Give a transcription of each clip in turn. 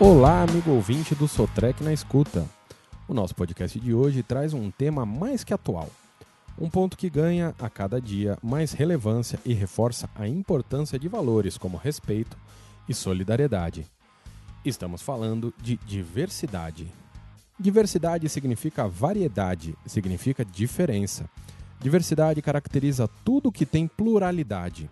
Olá, amigo ouvinte do Sotrec na Escuta. O nosso podcast de hoje traz um tema mais que atual. Um ponto que ganha a cada dia mais relevância e reforça a importância de valores como respeito e solidariedade. Estamos falando de diversidade. Diversidade significa variedade, significa diferença. Diversidade caracteriza tudo que tem pluralidade.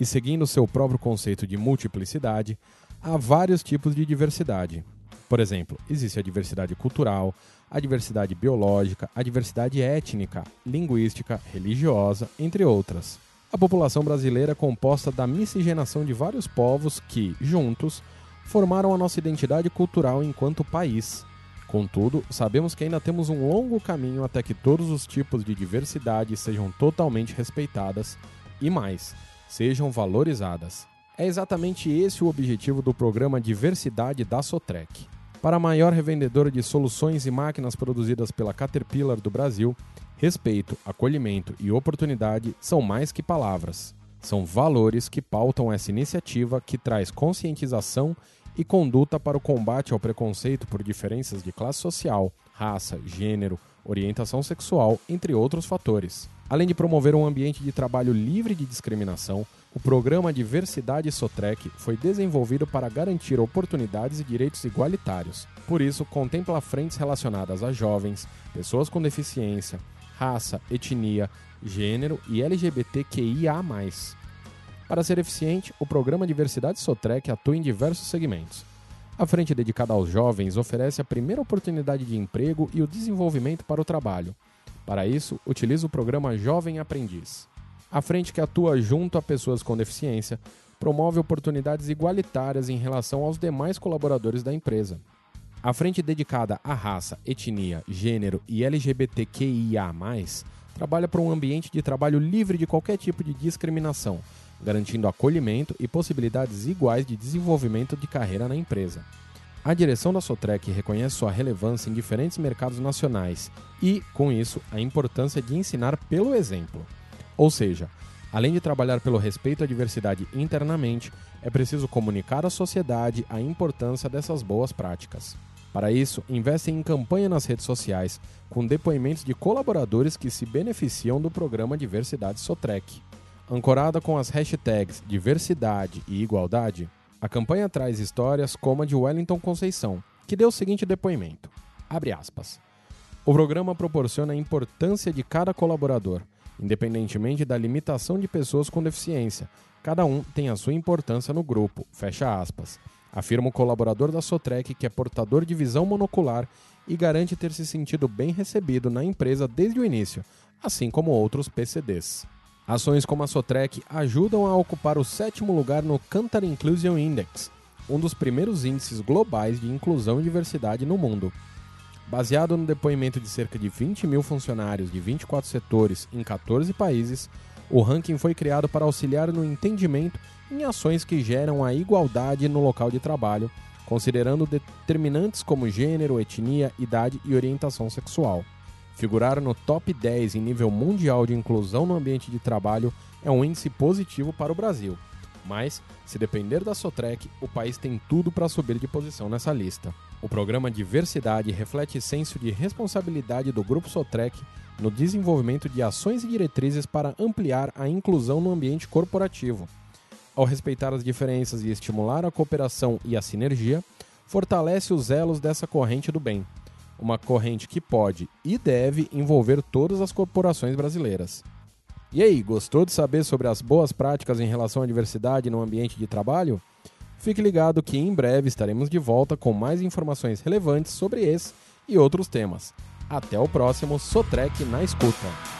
E seguindo seu próprio conceito de multiplicidade, há vários tipos de diversidade. Por exemplo, existe a diversidade cultural, a diversidade biológica, a diversidade étnica, linguística, religiosa, entre outras. A população brasileira é composta da miscigenação de vários povos que, juntos, formaram a nossa identidade cultural enquanto país. Contudo, sabemos que ainda temos um longo caminho até que todos os tipos de diversidade sejam totalmente respeitadas e mais, sejam valorizadas. É exatamente esse o objetivo do programa Diversidade da Sotrec. Para a maior revendedora de soluções e máquinas produzidas pela Caterpillar do Brasil, respeito, acolhimento e oportunidade são mais que palavras. São valores que pautam essa iniciativa que traz conscientização e conduta para o combate ao preconceito por diferenças de classe social, raça, gênero, orientação sexual, entre outros fatores. Além de promover um ambiente de trabalho livre de discriminação, o programa Diversidade Sotrec foi desenvolvido para garantir oportunidades e direitos igualitários. Por isso, contempla frentes relacionadas a jovens, pessoas com deficiência, raça, etnia, gênero e LGBTQIA. Para ser eficiente, o programa Diversidade Sotrec atua em diversos segmentos. A frente dedicada aos jovens oferece a primeira oportunidade de emprego e o desenvolvimento para o trabalho. Para isso, utiliza o programa Jovem Aprendiz. A frente que atua junto a pessoas com deficiência promove oportunidades igualitárias em relação aos demais colaboradores da empresa. A frente dedicada à raça, etnia, gênero e LGBTQIA, trabalha para um ambiente de trabalho livre de qualquer tipo de discriminação, garantindo acolhimento e possibilidades iguais de desenvolvimento de carreira na empresa. A direção da Sotrec reconhece sua relevância em diferentes mercados nacionais e, com isso, a importância de ensinar pelo exemplo. Ou seja, além de trabalhar pelo respeito à diversidade internamente, é preciso comunicar à sociedade a importância dessas boas práticas. Para isso, investem em campanha nas redes sociais, com depoimentos de colaboradores que se beneficiam do programa Diversidade Sotrec. Ancorada com as hashtags diversidade e igualdade, a campanha traz histórias como a de Wellington Conceição, que deu o seguinte depoimento: aspas, O programa proporciona a importância de cada colaborador, independentemente da limitação de pessoas com deficiência. Cada um tem a sua importância no grupo, fecha aspas. Afirma o colaborador da Sotrec que é portador de visão monocular e garante ter se sentido bem recebido na empresa desde o início, assim como outros PCDs. Ações como a Sotrec ajudam a ocupar o sétimo lugar no Cantar Inclusion Index, um dos primeiros índices globais de inclusão e diversidade no mundo. Baseado no depoimento de cerca de 20 mil funcionários de 24 setores em 14 países, o ranking foi criado para auxiliar no entendimento em ações que geram a igualdade no local de trabalho, considerando determinantes como gênero, etnia, idade e orientação sexual. Figurar no top 10 em nível mundial de inclusão no ambiente de trabalho é um índice positivo para o Brasil. Mas, se depender da Sotrec, o país tem tudo para subir de posição nessa lista. O programa Diversidade reflete senso de responsabilidade do Grupo Sotrec no desenvolvimento de ações e diretrizes para ampliar a inclusão no ambiente corporativo. Ao respeitar as diferenças e estimular a cooperação e a sinergia, fortalece os elos dessa corrente do bem, uma corrente que pode e deve envolver todas as corporações brasileiras. E aí, gostou de saber sobre as boas práticas em relação à diversidade no ambiente de trabalho? Fique ligado que em breve estaremos de volta com mais informações relevantes sobre esse e outros temas. Até o próximo Sotrec na escuta.